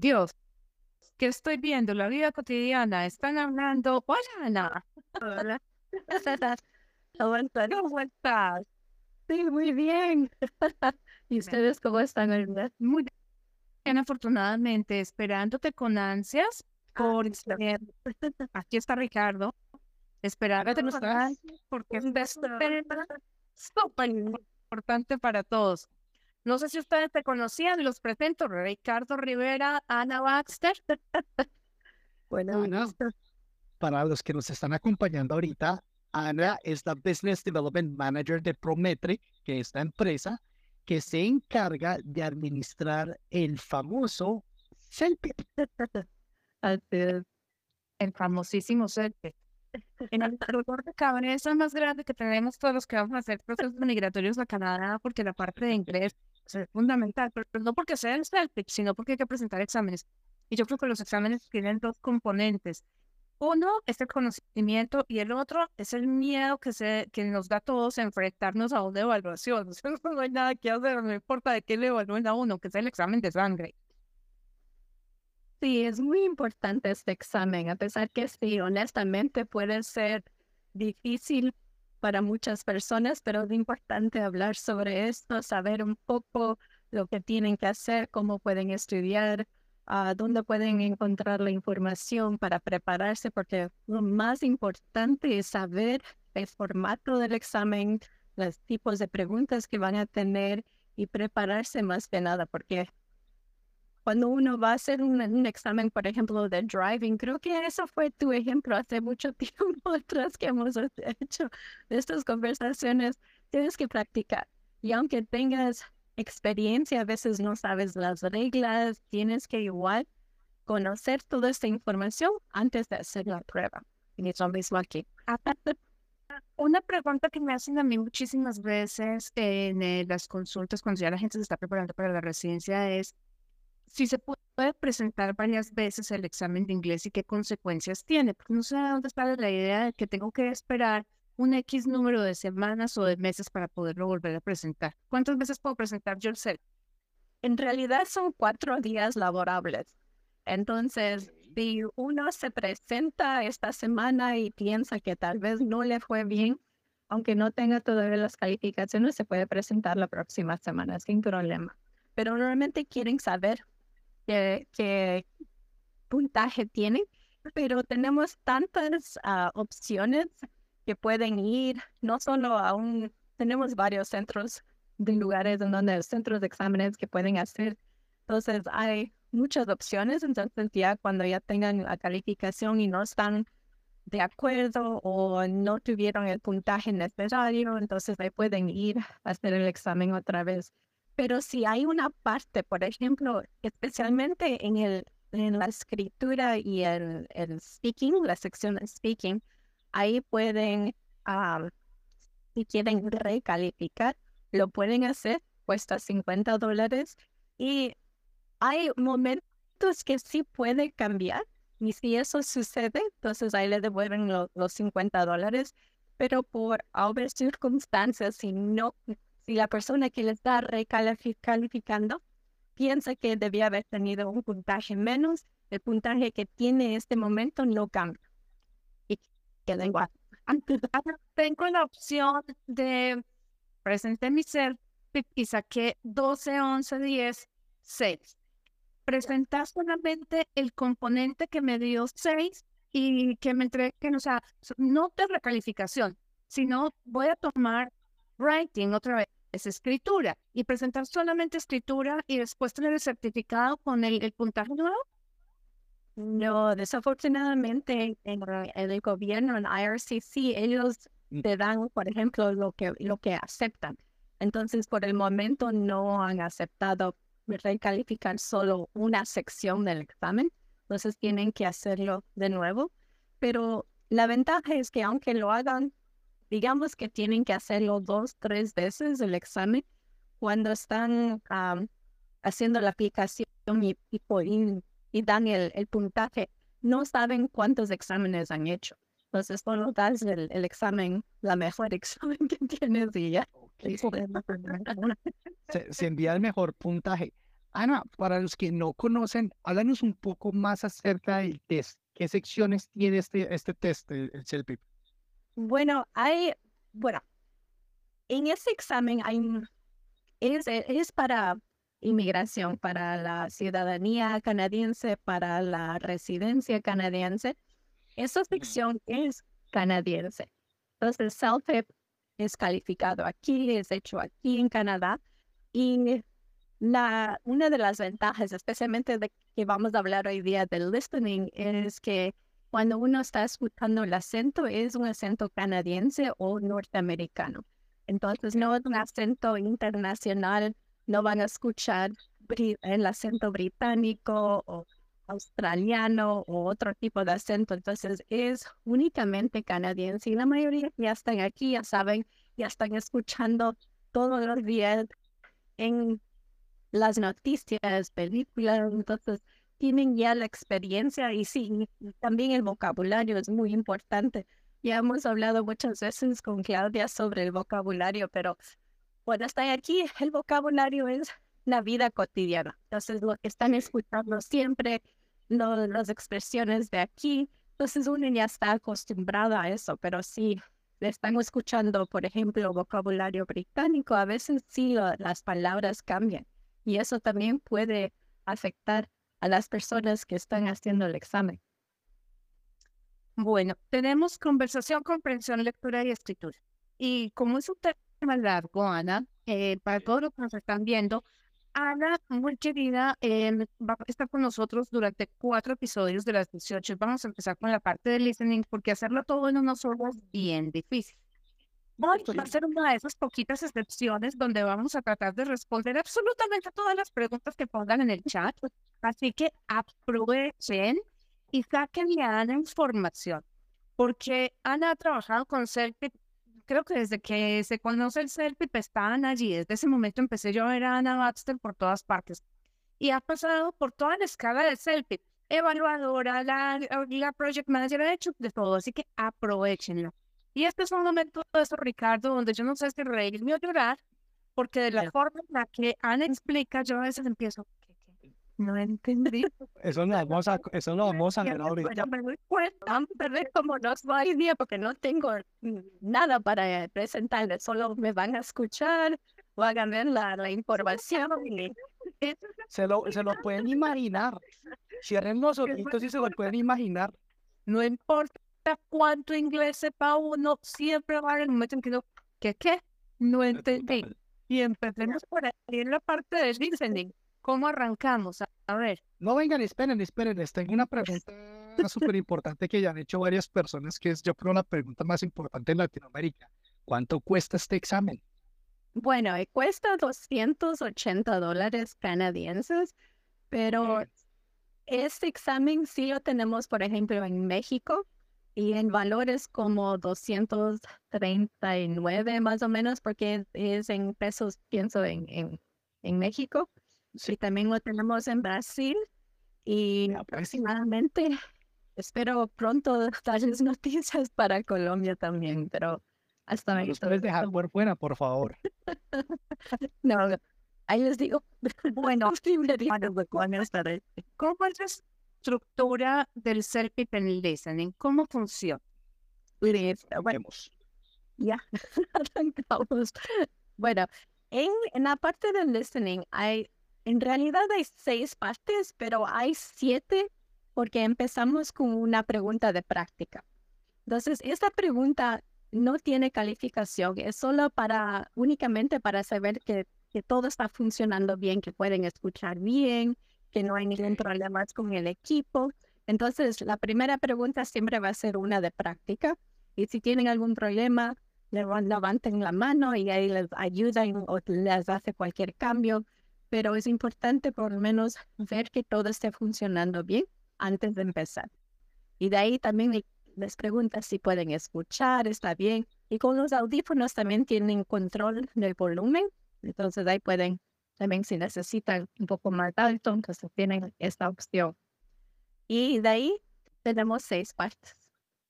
Dios, ¿qué estoy viendo? La vida cotidiana. Están hablando. Hola, Ana. Hola. ¿Cómo estás? Sí, muy bien. ¿Y ustedes cómo están? Muy bien, afortunadamente, esperándote con ansias. Por aquí está Ricardo. Esperándote nos porque es súper importante para todos. No sé si ustedes te conocían, los presento. Ricardo Rivera, Ana Baxter. bueno, para los que nos están acompañando ahorita, Ana es la Business Development Manager de Prometric, que es la empresa que se encarga de administrar el famoso CELPE. El famosísimo CELPE. En el dolor de cabeza más grande que tenemos todos los que vamos a hacer procesos migratorios a Canadá, porque la parte de inglés es fundamental, pero no porque sea el CELPE, sino porque hay que presentar exámenes. Y yo creo que los exámenes tienen dos componentes. Uno es el conocimiento y el otro es el miedo que, se, que nos da a todos enfrentarnos a una evaluación. no hay nada que hacer, no importa de qué le evalúen a uno, que es el examen de sangre. Sí, es muy importante este examen, a pesar que sí, honestamente puede ser difícil para muchas personas, pero es importante hablar sobre esto, saber un poco lo que tienen que hacer, cómo pueden estudiar, a dónde pueden encontrar la información para prepararse, porque lo más importante es saber el formato del examen, los tipos de preguntas que van a tener y prepararse más que nada, porque cuando uno va a hacer un, examen, por ejemplo, de driving, creo que eso fue tu ejemplo hace mucho tiempo atrás que hemos hecho estas conversaciones, tienes que practicar. Y aunque tengas experiencia, a veces no sabes las reglas, tienes que igual conocer toda esta información antes de hacer la prueba. Y eso mismo aquí. Una pregunta que me hacen a mí muchísimas veces en eh, las consultas cuando ya la gente se está preparando para la residencia es si se puede presentar varias veces el examen de inglés y qué consecuencias tiene. Porque no sé dónde está la idea de que tengo que esperar un X número de semanas o de meses para poderlo volver a presentar. ¿Cuántas veces puedo presentar yo el CEL? En realidad son cuatro días laborables. Entonces, si uno se presenta esta semana y piensa que tal vez no le fue bien, aunque no tenga todavía las calificaciones, se puede presentar la próxima semana sin problema. Pero normalmente quieren saber qué, puntaje tienen, pero tenemos tantas ah, opciones que pueden ir, no solo a un, tenemos varios centros de lugares en donde centros de exámenes que pueden hacer. Entonces hay muchas opciones, entonces ya cuando ya tengan la calificación y no están de acuerdo o no tuvieron el puntaje necesario, entonces ahí pueden ir a hacer el examen otra vez. Pero si hay una parte, por ejemplo, especialmente en, el, en la escritura y el, el speaking, la sección de speaking, ahí pueden, si quieren recalificar, lo pueden hacer, cuesta 50 dólares. Y hay momentos que sí puede cambiar y si eso sucede, entonces ahí le devuelven los 50 dólares, pero por obvias circunstancias, si no, si la persona que le está recalificando piensa que debía haber tenido un puntaje menos, el puntaje que tiene en este momento no cambia igual. Tengo la opción de presentar mi ser y saqué 12, 11, 10, 6. Presentar solamente el componente que me dio 6 y que me entreguen, o sea, no de recalificación, sino voy a tomar writing otra vez, es escritura, y presentar solamente escritura y después tener el certificado con el, el puntaje nuevo. No, desafortunadamente en el gobierno, en IRCC, ellos mm. te dan, por ejemplo, lo que, lo que aceptan. Entonces, por el momento no han aceptado recalificar solo una sección del examen. Entonces, tienen que hacerlo de nuevo. Pero la ventaja es que aunque lo hagan, digamos que tienen que hacerlo dos, tres veces el examen, cuando están haciendo la aplicación y, y, y dan el, puntaje, no saben cuántos exámenes han hecho. Entonces, solo das el, el examen, la mejor examen que tienes y ya. Se, envía el mejor puntaje. Ana, para los que no conocen, háblanos un poco más acerca del test. ¿Qué secciones tiene este, este test, el, el Bueno, hay, bueno, en ese examen hay, es, es para inmigración, para la ciudadanía canadiense, para la residencia canadiense. Esa sección es canadiense. Entonces, self es calificado aquí, es hecho aquí en Canadá. Y la, una de las ventajas, especialmente de que vamos a hablar hoy día del listening, es que cuando uno está escuchando el acento, es un acento canadiense o norteamericano. Entonces, no es un acento internacional, no van a escuchar el acento británico o australiano o otro tipo de acento. Entonces, es únicamente canadiense y la mayoría ya están aquí, ya saben, ya están escuchando todos los días en las noticias, películas, entonces tienen ya la experiencia y sí, también el vocabulario es muy importante. Ya hemos hablado muchas veces con Claudia sobre el vocabulario, pero cuando están aquí, el vocabulario es la vida cotidiana. Entonces, lo que están escuchando siempre, las expresiones de aquí, entonces uno ya está acostumbrado a eso, pero sí, están escuchando, por ejemplo, vocabulario británico, a veces sí las palabras cambian y eso también puede afectar a las personas que están haciendo el examen. Bueno, tenemos conversación, comprensión, lectura y escritura. Y como es un tema largo, Ana, eh, para todos los que nos están viendo, Ana, muy querida, eh, va a estar con nosotros durante cuatro episodios de las 18. Vamos a empezar con la parte de listening porque hacerlo todo en unos horas es bien difícil. Hoy va a ser una de esas poquitas excepciones donde vamos a tratar de responder absolutamente todas las preguntas que pongan en el chat. Así que aprovechen y saquen a Ana información, porque Ana ha trabajado con Celpip, creo que desde que se conoce el Celpip estaban allí, desde ese momento empecé yo a ver a Ana Baxter por todas partes y ha pasado por toda la escala de Celpip, evaluadora, la, la project manager, ha hecho de todo, así que aprovechenlo. Y este es un momento de eso, Ricardo, donde yo no sé si reírme o llorar, porque de la forma en la que Ana explica, yo a veces empiezo, no entendí. Eso no vamos a, eso no vamos a ver ahorita. Me doy cuenta, como no hay día porque no tengo nada para presentarles, solo me van a escuchar, van a ver la, la información. Se lo, se lo pueden imaginar. Cierren los ojitos y se lo pueden imaginar. No importa cuánto inglés sepa uno, siempre va a haber un momento en que no, ¿qué qué? No entendí. Y empecemos por ahí en la parte de listening. ¿Cómo arrancamos? A ver. No vengan, esperen, esperen. Tengo una pregunta súper importante que ya han hecho varias personas, que es yo creo la pregunta más importante en Latinoamérica. ¿Cuánto cuesta este examen? Bueno, eh, cuesta 280 dólares canadienses, pero este examen sí lo tenemos, por ejemplo, en México y en valores como 239 más o menos, porque es en pesos, pienso, en, en, en México. Sí, también lo tenemos en Brasil y aproximadamente espero pronto darles noticias para Colombia también, pero hasta ahí. puedes dejar por fuera, por favor. no, ahí les digo. Bueno, ¿cómo es estructura del self en listening? ¿Cómo funciona? Bueno, ya, arrancamos. Bueno, en, en la parte del listening hay en realidad hay seis partes, pero hay siete porque empezamos con una pregunta de práctica. Entonces, esta pregunta no tiene calificación, es solo para, únicamente para saber que, que todo está funcionando bien, que pueden escuchar bien, que no hay ningún problema con el equipo. Entonces, la primera pregunta siempre va a ser una de práctica. Y si tienen algún problema, levanten la mano y ahí les ayudan o les hace cualquier cambio pero es importante por lo menos ver que todo esté funcionando bien antes de empezar. Y de ahí también les pregunta si pueden escuchar, está bien. Y con los audífonos también tienen control del volumen, entonces ahí pueden también si necesitan un poco más alto, entonces tienen esta opción. Y de ahí tenemos seis partes,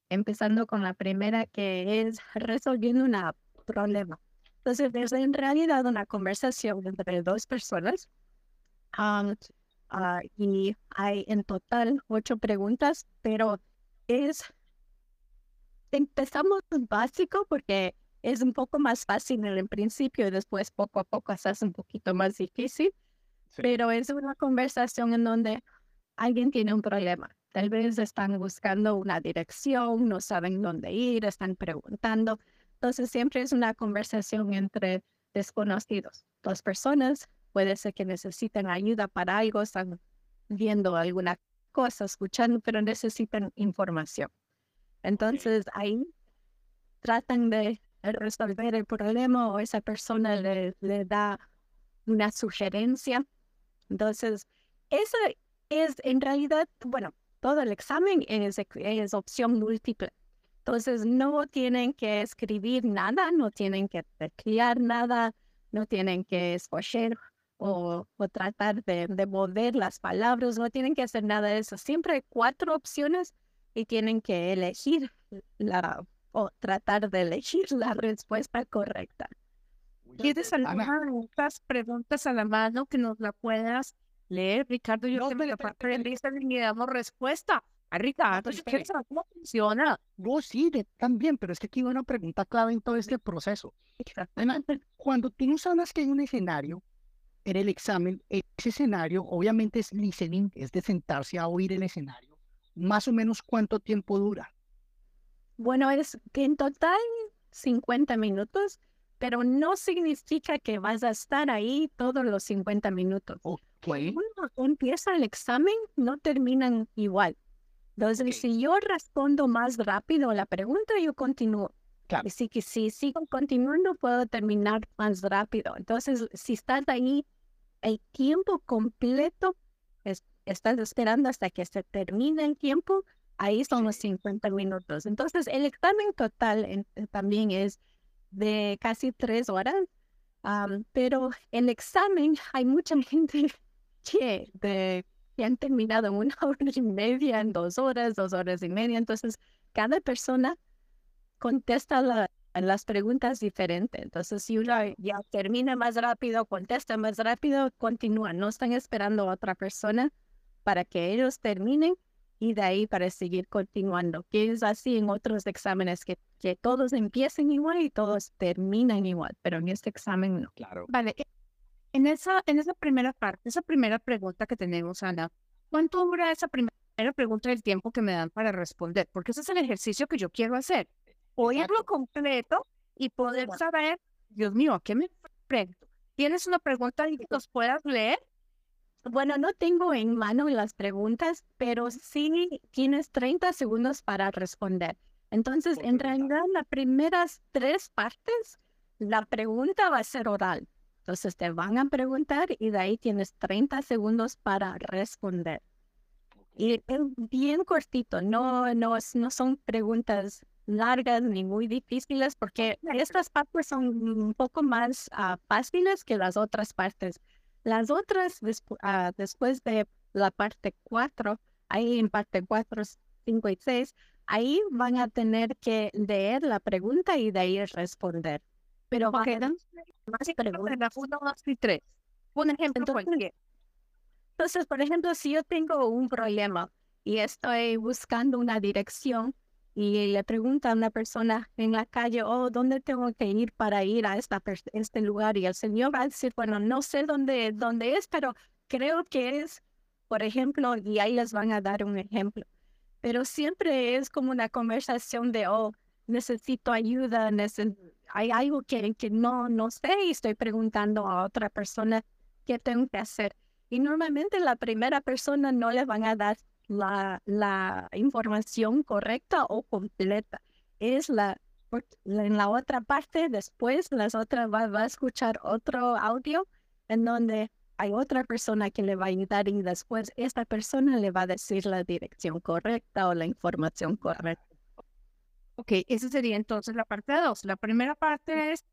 empezando con la primera que es resolviendo un problema. Entonces, es en realidad una conversación entre dos personas ah, y hay en total ocho preguntas, pero es, empezamos básico porque es un poco más fácil en el principio y después poco a poco se hace un poquito más difícil, pero es una conversación en donde alguien tiene un problema. Tal vez están buscando una dirección, no saben dónde ir, están preguntando. Entonces siempre es una conversación entre desconocidos. Dos personas puede ser que necesiten ayuda para algo, están viendo alguna cosa, escuchando, pero necesitan información. Entonces ahí tratan de resolver el problema o esa persona le, le da una sugerencia. Entonces, eso es en realidad, bueno, todo el examen es, es opción múltiple. Entonces, no tienen que escribir nada, no tienen que teclear nada, no tienen que escoger o, o tratar de, de, mover las palabras, no tienen que hacer nada de eso. Siempre hay cuatro opciones y tienen que elegir la, o tratar de elegir la respuesta correcta. ¿Quieres algunas preguntas a la mano que nos la puedas leer, Ricardo? Yo no, me la lista y le damos respuesta. A Ricardo, cómo funciona. No, sí, también, pero es que aquí hay una pregunta clave en todo este proceso. Cuando tú nos hablas que hay un escenario en el examen, ese escenario obviamente es listening, es de sentarse a oír el escenario. Más o menos cuánto tiempo dura. Bueno, es que en total 50 minutos, pero no significa que vas a estar ahí todos los 50 minutos. Okay. Cuando empieza el examen, no terminan igual. Entonces, si yo respondo más rápido a la pregunta, yo continúo. Claro. Así que si sigo continuando, puedo terminar más rápido. Entonces, si estás ahí el tiempo completo, estás esperando hasta que se termine el tiempo, ahí son los 50 minutos. Entonces, el examen total eh, también es de casi tres horas, pero el examen hay mucha gente que, de, han terminado en una hora y media, en dos horas, dos horas y media. Entonces, cada persona contesta las preguntas diferentes. Entonces, si uno ya termina más rápido, contesta más rápido, continúa. No están esperando a otra persona para que ellos terminen y de ahí para seguir continuando, que es así en otros exámenes, que, que todos empiecen igual y todos terminan igual, pero en este examen no. Claro. Vale, e, en esa, en esa primera parte, esa primera pregunta que tenemos, Ana, ¿cuánto dura esa primera pregunta del tiempo que me dan para responder? Porque ese es el ejercicio que yo quiero hacer. Oírlo completo y poder saber, Dios mío, ¿a qué me pregunto? ¿Tienes una pregunta y que nos puedas leer? Bueno, no tengo en mano las preguntas, pero sí tienes 30 segundos para responder. Entonces, en realidad, las primeras tres partes, la pregunta va a ser oral. Entonces, te van a preguntar y de ahí tienes 30 segundos para responder. Y es bien cortito, no, no, no son preguntas largas ni muy difíciles porque estas partes son un poco más ah, fáciles que las otras partes. Las otras, ah, después de la parte 4, ahí en parte 4, 5 y 6, ahí van a tener que leer la pregunta y de ahí responder. Pero quedan más preguntas. 1, 2 y 3. Un ejemplo entonces, entonces, por ejemplo, si yo tengo un problema y estoy buscando una dirección, y le pregunta a una persona en la calle, oh, ¿dónde tengo que ir para ir a esta, este lugar? Y el señor va a decir, bueno, no sé dónde, dónde es, pero creo que es, por ejemplo, y ahí les van a dar un ejemplo. Pero siempre es como una conversación de, oh, necesito ayuda, hay algo que, que no, no sé y estoy preguntando a otra persona qué tengo que hacer. Y normalmente la primera persona no le van a dar la, la información correcta o completa. Es la, en la otra parte, después las otras va, va, a escuchar otro audio en donde hay otra persona que le va a ayudar y después esta persona le va a decir la dirección correcta o la información correcta. Ok, esa sería entonces la parte dos. La primera parte es,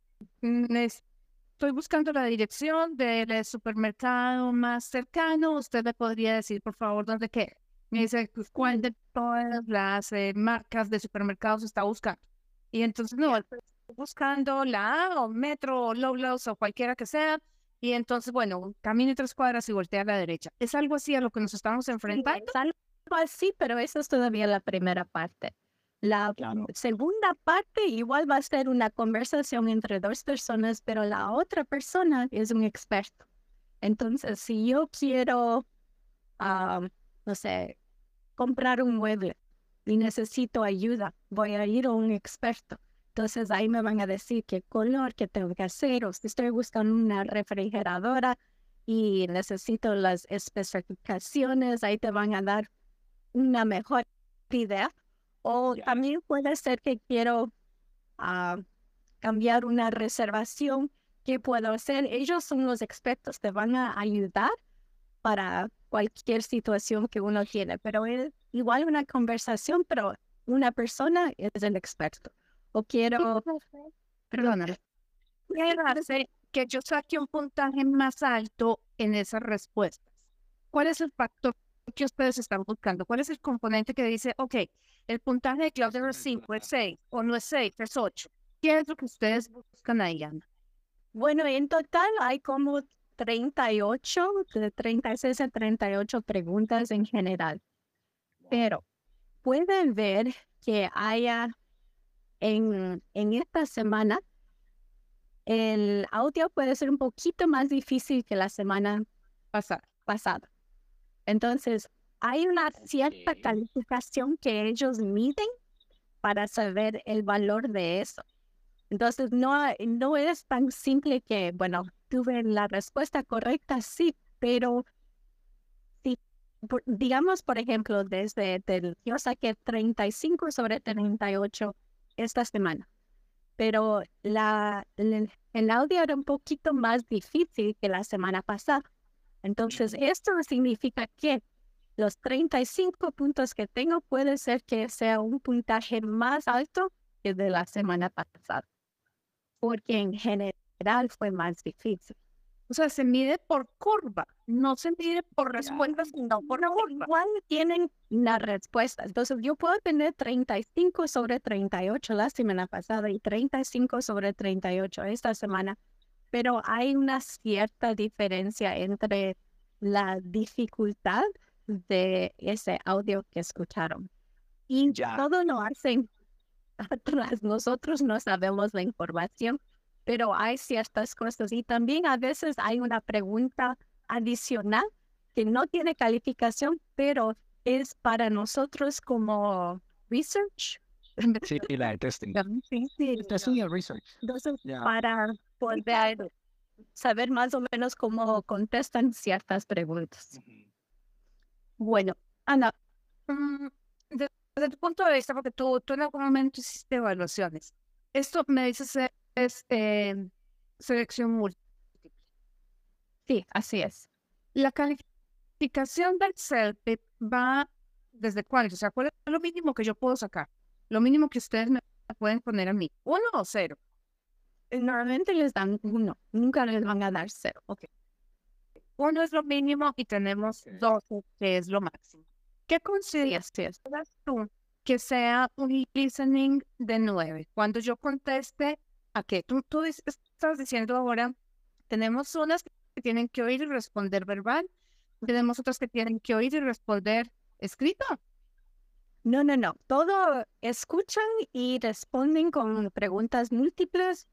mm, estoy buscando la dirección del supermercado más cercano. Usted me podría decir, por favor, dónde queda. Pues, ¿cuál de todas las eh, marcas de supermercados está buscando? Y entonces, no, buscando la A o Metro o Loblaws o cualquiera que sea. y entonces, bueno, camine tres cuadras y voltea a la derecha. ¿Es algo así a lo que nos estamos enfrentando? Es algo así, pero eso es todavía la primera parte. La segunda parte igual va a ser una conversación entre dos personas, pero la otra persona es un experto. Entonces, si yo quiero, ah, no sé, comprar un mueble y necesito ayuda, voy a ir a un experto. Entonces ahí me van a decir qué color, qué tengo que hacer, o si estoy buscando una refrigeradora y necesito las especificaciones, ahí te van a dar una mejor idea. O también puede ser que quiero ah, cambiar una reservación. ¿Qué puedo hacer? Ellos son los expertos, te van a ayudar para cualquier situación que uno tiene, pero es igual una conversación, pero una persona es el experto o quiero, perdona, quiero hacer que yo saque un puntaje más alto en esas respuestas. ¿Cuál es el factor que ustedes están buscando? ¿Cuál es el componente que dice, ok, el puntaje de Cloud es 5, es 6, o no es 6, es 8? ¿Qué es lo que ustedes buscan ahí, Ana? Bueno, en total hay como 38, de 36 a 38 preguntas en general. Pero pueden ver que haya en, en esta semana, el audio puede ser un poquito más difícil que la semana pasada. pasada. Entonces, hay una cierta calificación que ellos miden para saber el valor de eso. Entonces, no, no es tan simple que, bueno, tuve la respuesta correcta, sí, pero si, digamos, por ejemplo, desde, yo saqué 35 sobre 38 esta semana, pero la, el, audio era un poquito más difícil que la semana pasada. Entonces, esto significa que los 35 puntos que tengo puede ser que sea un puntaje más alto que de la semana pasada, porque en general fue más difícil. O sea, se mide por curva, no se mide por respuestas, sino por no, curva. Igual tienen la respuesta. Entonces, yo puedo tener 35 sobre 38 la semana pasada y 35 sobre 38 esta semana, pero hay una cierta diferencia entre la dificultad de ese audio que escucharon. Y todo lo hacen atrás. Nosotros no sabemos la información pero hay ciertas cosas y también a veces hay una pregunta adicional que no tiene calificación, pero es para nosotros como research. Sí, la testing. Sí, sí. research. Entonces, para poder saber más o menos cómo contestan ciertas preguntas. Bueno, Ana, mm, desde, tu punto de vista, porque tú, tú en algún momento hiciste evaluaciones, esto me dices es em, selección múltiple. Sí, así es. La calificación del CELPIP va desde cuánto, o sea, ¿cuál es lo mínimo que yo puedo sacar? Lo mínimo que ustedes me pueden poner a mí, uno o cero. Eh, normalmente les dan uno, nunca les van a dar cero. Ok. Uno es lo mínimo y tenemos dos, que es lo máximo. ¿Qué consideras tú que sea un listening de nueve? Cuando yo conteste a qué tú, tú estás diciendo ahora, tenemos unas que tienen que oír y responder verbal, tenemos otras que tienen que oír y responder escrito. No, no, no. Todo escuchan y responden con preguntas múltiples.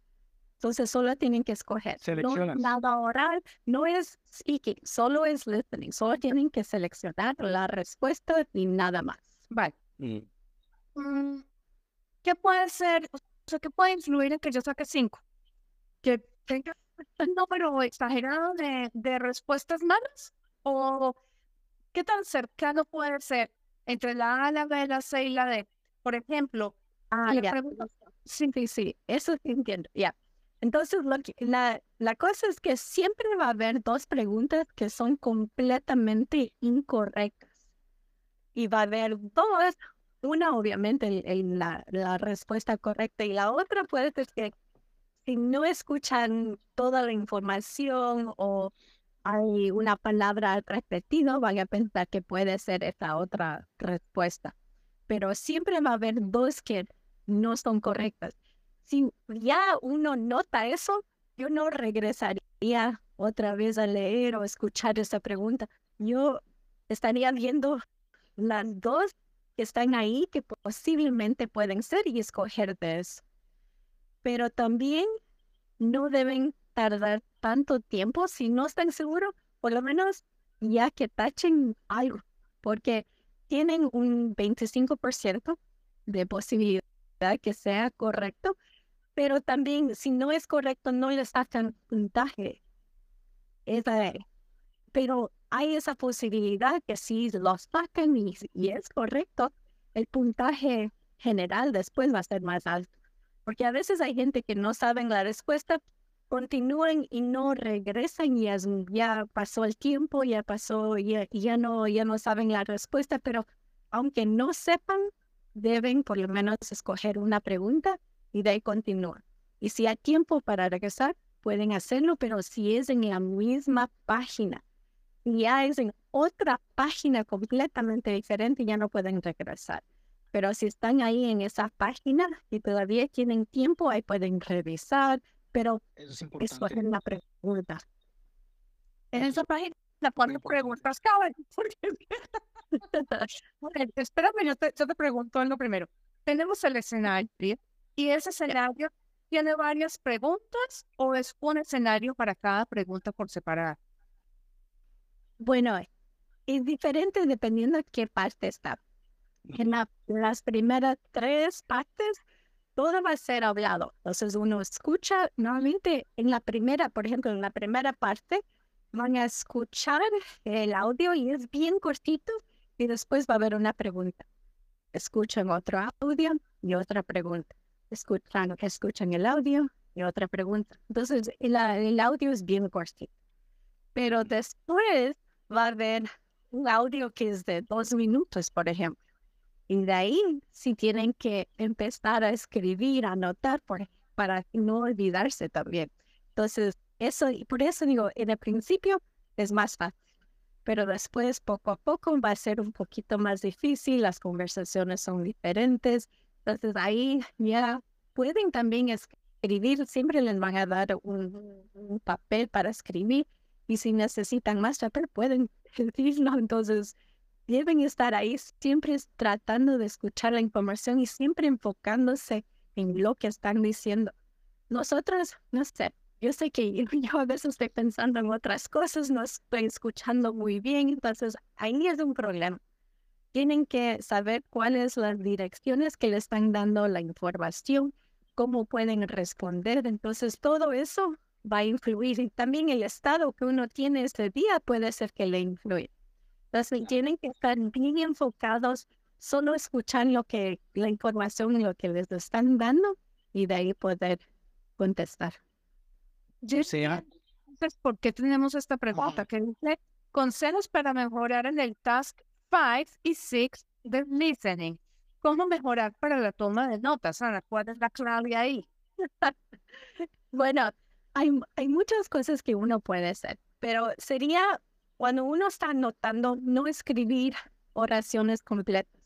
Entonces solo tienen que escoger. No, nada oral, no es speaking, solo es listening. Solo tienen que seleccionar la respuesta y nada más. Vale. Mm. Mm, ¿Qué puede ser? O sea, ¿qué puede influir en que yo saque cinco? Que tenga un número exagerado de, de respuestas malas o qué tan cercano puede ser entre la A, la B, la C y la D. Por ejemplo, ah, sí, sí, sí, eso entiendo, ya. Entonces, lo la, la cosa es que siempre va a haber dos preguntas que son completamente incorrectas. Y va a haber dos una, obviamente, la, la, respuesta correcta y la otra puede ser que si no escuchan toda la información o hay una palabra repetida, van a pensar que puede ser esa otra respuesta. Pero siempre va a haber dos que no son correctas. Si ya uno nota eso, yo no regresaría otra vez a leer o escuchar esa pregunta. Yo estaría viendo las dos que están ahí que posiblemente pueden ser y escoger de eso. Pero también no deben tardar tanto tiempo si no están seguros, por lo menos ya que tachen algo, porque tienen un 25% de posibilidad que sea correcto, pero también si no es correcto no le sacan puntaje. pero hay esa posibilidad que si lo sacan y, y es correcto, el puntaje general después va a ser más alto. Porque a veces hay gente que no saben la respuesta, continúan y no regresan y ya, pasó el tiempo, ya pasó, ya, ya, no, ya no saben la respuesta, pero aunque no sepan, deben por lo menos escoger una pregunta y de ahí continúan. Y si hay tiempo para regresar, pueden hacerlo, pero si es en la misma página, ya es en otra página completamente diferente, ya no pueden regresar. Pero si están ahí en esa página y todavía tienen tiempo, ahí pueden revisar, pero Eso es la pregunta. En esa página ponen preguntas, cabrón. Espérame, yo te, yo te pregunto en lo primero. Tenemos el escenario y ese escenario tiene varias preguntas o es un escenario para cada pregunta por separado. Bueno, es diferente dependiendo de qué parte está. En las primeras tres partes, todo va a ser hablado. Entonces uno escucha, normalmente en la primera, por ejemplo, en la primera parte, van a escuchar el audio y es bien cortito y después va a haber una pregunta. Escuchan otro audio y otra pregunta. Escuchan, escuchan el audio y otra pregunta. Entonces el, el audio es bien cortito. Pero después va a haber un audio que es de dos minutos, por ejemplo. Y de ahí, si tienen que empezar a escribir, a anotar, por, para no olvidarse también. Entonces, eso, y por eso digo, en el principio es más fácil, pero después, poco a poco, va a ser un poquito más difícil, las conversaciones son diferentes. Entonces, ahí ya pueden también escribir, siempre les van a dar un, papel para escribir y si necesitan más papel pueden decirlo. Entonces, deben estar ahí siempre tratando de escuchar la información y siempre enfocándose en lo que están diciendo. Nosotros, no sé, yo sé que yo, a veces estoy pensando en otras cosas, no estoy escuchando muy bien, entonces ahí es un problema. Tienen que saber cuáles las direcciones que le están dando la información, cómo pueden responder. Entonces todo eso va a influir y también el estado que uno tiene ese día puede ser que le influya. Entonces tienen que estar bien enfocados, solo escuchar lo que la información y lo que les están dando y de ahí poder contestar. Entonces, ¿por qué tenemos esta pregunta? Que dice consejos para mejorar en el task 5 y 6 de listening. ¿Cómo mejorar para la toma de notas? Ana, ¿cuál es la clave ahí? bueno, hay, hay muchas cosas que uno puede hacer, pero sería cuando uno está anotando, no escribir oraciones completas.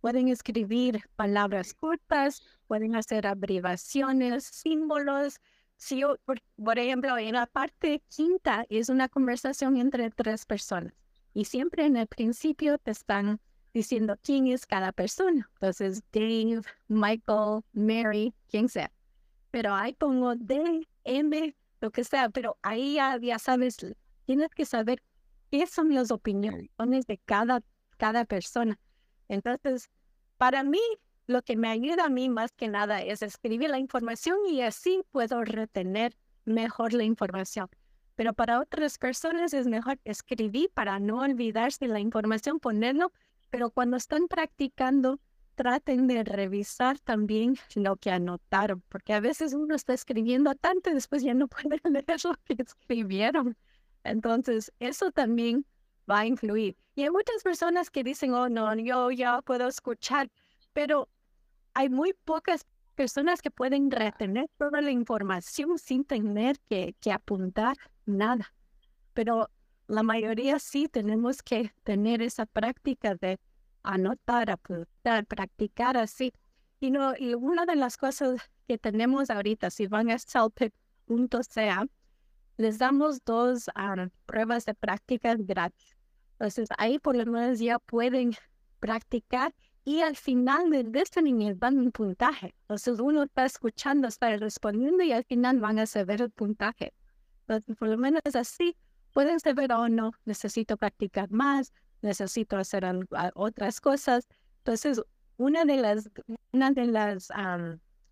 Pueden escribir palabras cortas, pueden hacer abreviaciones, símbolos. Si por, ejemplo, en la parte quinta es una conversación entre tres personas y siempre en el principio te están diciendo quién es cada persona. Entonces, Dave, Michael, Mary, quien sea. Pero ahí pongo D, M, lo que sea, pero ahí ya, ya sabes, tienes que saber qué son las opiniones de cada, cada persona. Entonces, para mí, lo que me ayuda a mí más que nada es escribir la información y así puedo retener mejor la información. Pero para otras personas es mejor escribir para no olvidarse la información, ponerlo, pero cuando están practicando, traten de revisar también lo que anotaron, porque a veces uno está escribiendo tanto y después ya no puede leer lo que escribieron. Entonces, eso también va a influir. Y hay muchas personas que dicen, oh, no, yo ya puedo escuchar, pero hay muy pocas personas que pueden retener toda la información sin tener que, que apuntar nada. Pero la mayoría sí tenemos que tener esa práctica de anotar, apuntar, practicar así. Y, no, y una de las cosas que tenemos ahorita, si van a salpe.ca, les damos dos pruebas de práctica gratis. Entonces ahí por lo menos ya pueden practicar y al final del listening dan un puntaje. Entonces uno está escuchando, está respondiendo y al final van a saber el puntaje. Entonces por lo menos así pueden saber, oh no, necesito practicar más, necesito hacer otras cosas. Entonces una de las, una de las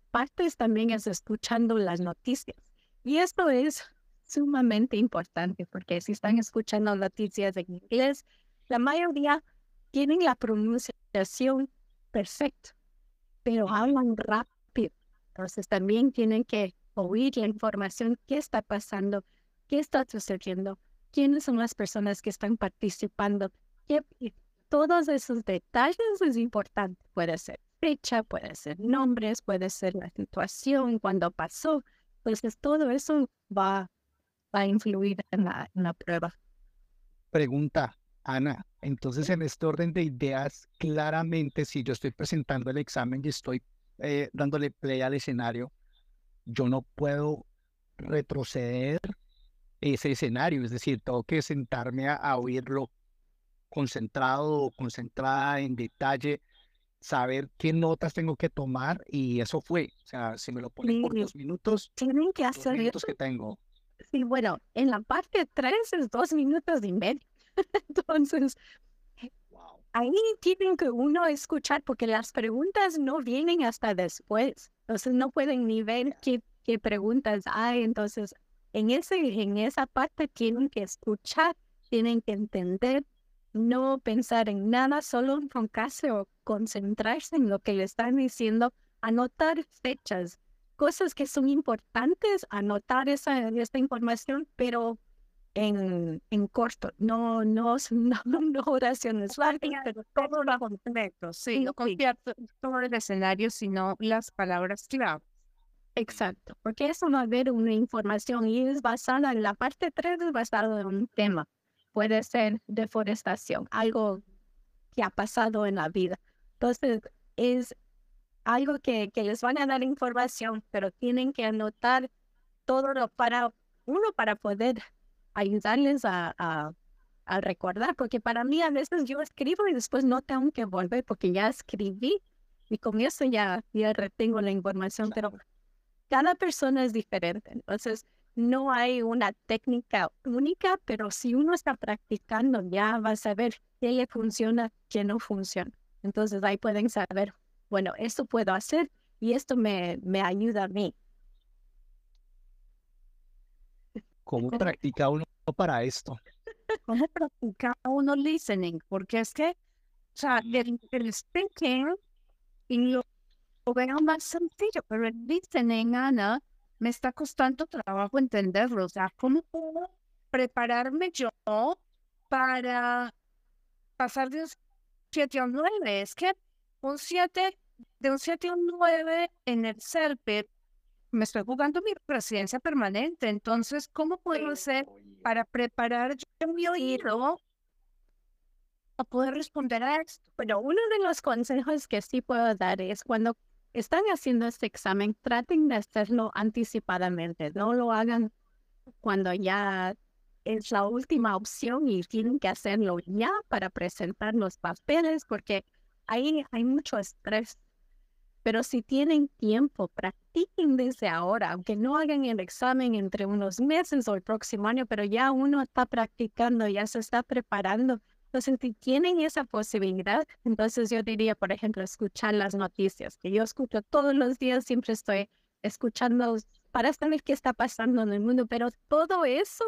partes también es escuchando las noticias. Y esto es sumamente importante porque si están escuchando noticias en inglés, la mayoría tienen la pronunciación perfecta, pero hablan rápido. Entonces también tienen que oír la información, qué está pasando, qué está sucediendo, quiénes son las personas que están participando. Qué, todos esos detalles es importante. Puede ser fecha, puede ser nombres, puede ser la situación, cuando pasó. Entonces todo eso va va a influir en la, en la prueba. Pregunta, Ana. Entonces, en este orden de ideas, claramente, si yo estoy presentando el examen y estoy eh, dándole play al escenario, yo no puedo retroceder ese escenario, es decir, tengo que sentarme a, oírlo concentrado o concentrada en detalle, saber qué notas tengo que tomar y eso fue, o sea, si me lo ponen por dos minutos, tienen que hacer los minutos que tengo. Sí, bueno, en la parte 3 es dos minutos y medio. Entonces, ahí tienen que uno escuchar porque las preguntas no vienen hasta después. Entonces, no pueden ni ver qué, qué preguntas hay. Entonces, en, ese, en esa parte tienen que escuchar, tienen que entender, no pensar en nada, solo enfocarse o concentrarse en lo que le están diciendo, anotar fechas, cosas que son importantes, anotar esa, esta información, pero en, en corto, no, no, no, no oraciones largas, pero todo lo completo, sí, no confiar todo el escenario, sino las palabras clave. Exacto, porque eso va a haber una información y es basada en la parte 3, es basada en un tema. Puede ser deforestación, algo que ha pasado en la vida. Entonces, es algo que, que les van a dar información, pero tienen que anotar todo lo para, uno, para poder ayudarles a, a, a, recordar, porque para mí a veces yo escribo y después no tengo que volver porque ya escribí y con eso ya, ya retengo la información, pero cada persona es diferente, entonces no hay una técnica única, pero si uno está practicando ya va a saber qué le funciona, qué no funciona. Entonces ahí pueden saber bueno, esto puedo hacer y esto me, me ayuda a mí. ¿Cómo practica uno para esto? ¿Cómo practica uno listening? Porque es que, o sea, el, el speaking lo, lo veo más sencillo, pero el listening, Ana, me está costando trabajo entenderlo. O sea, ¿cómo puedo prepararme yo para pasar de un 7 a 9? Es que un 7, de un 7 a un 9 en el CERPET, me estoy jugando mi residencia permanente. Entonces, ¿cómo puedo hacer para preparar yo mi oído a poder responder a esto? Bueno, uno de los consejos que sí puedo dar es cuando están haciendo este examen, traten de hacerlo anticipadamente, no lo hagan cuando ya es la última opción y tienen que hacerlo ya para presentar los papeles, porque ahí hay mucho estrés. Pero si tienen tiempo, practiquen desde ahora, aunque no hagan el examen entre unos meses o el próximo año, pero ya uno está practicando, ya se está preparando. Entonces, si tienen esa posibilidad, entonces yo diría, por ejemplo, escuchar las noticias, que yo escucho todos los días, siempre estoy escuchando para saber qué está pasando en el mundo, pero todo eso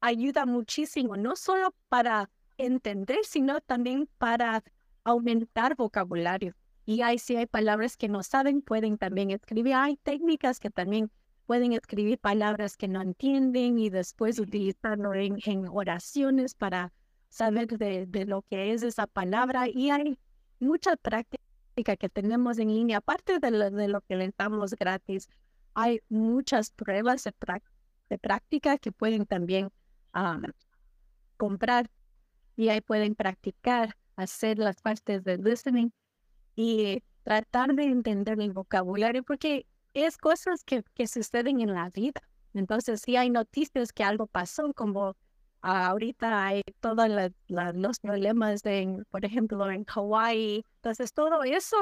ayuda muchísimo, no solo para entender, sino también para aumentar vocabulario. Y hay, si hay palabras que no saben, pueden también escribir. Hay técnicas que también pueden escribir palabras que no entienden y después utilizarlo en, oraciones para saber de, de, lo que es esa palabra. Y hay mucha práctica que tenemos en línea, aparte de lo, de lo que le damos gratis. Hay muchas pruebas de, de práctica que pueden también ah, comprar y ahí pueden practicar hacer las partes de listening y tratar de entender el vocabulario, porque es cosas que, que suceden en la vida. Entonces, si hay noticias que algo pasó, como ahorita hay todos los problemas de, por ejemplo, en Hawái. Entonces, todo eso,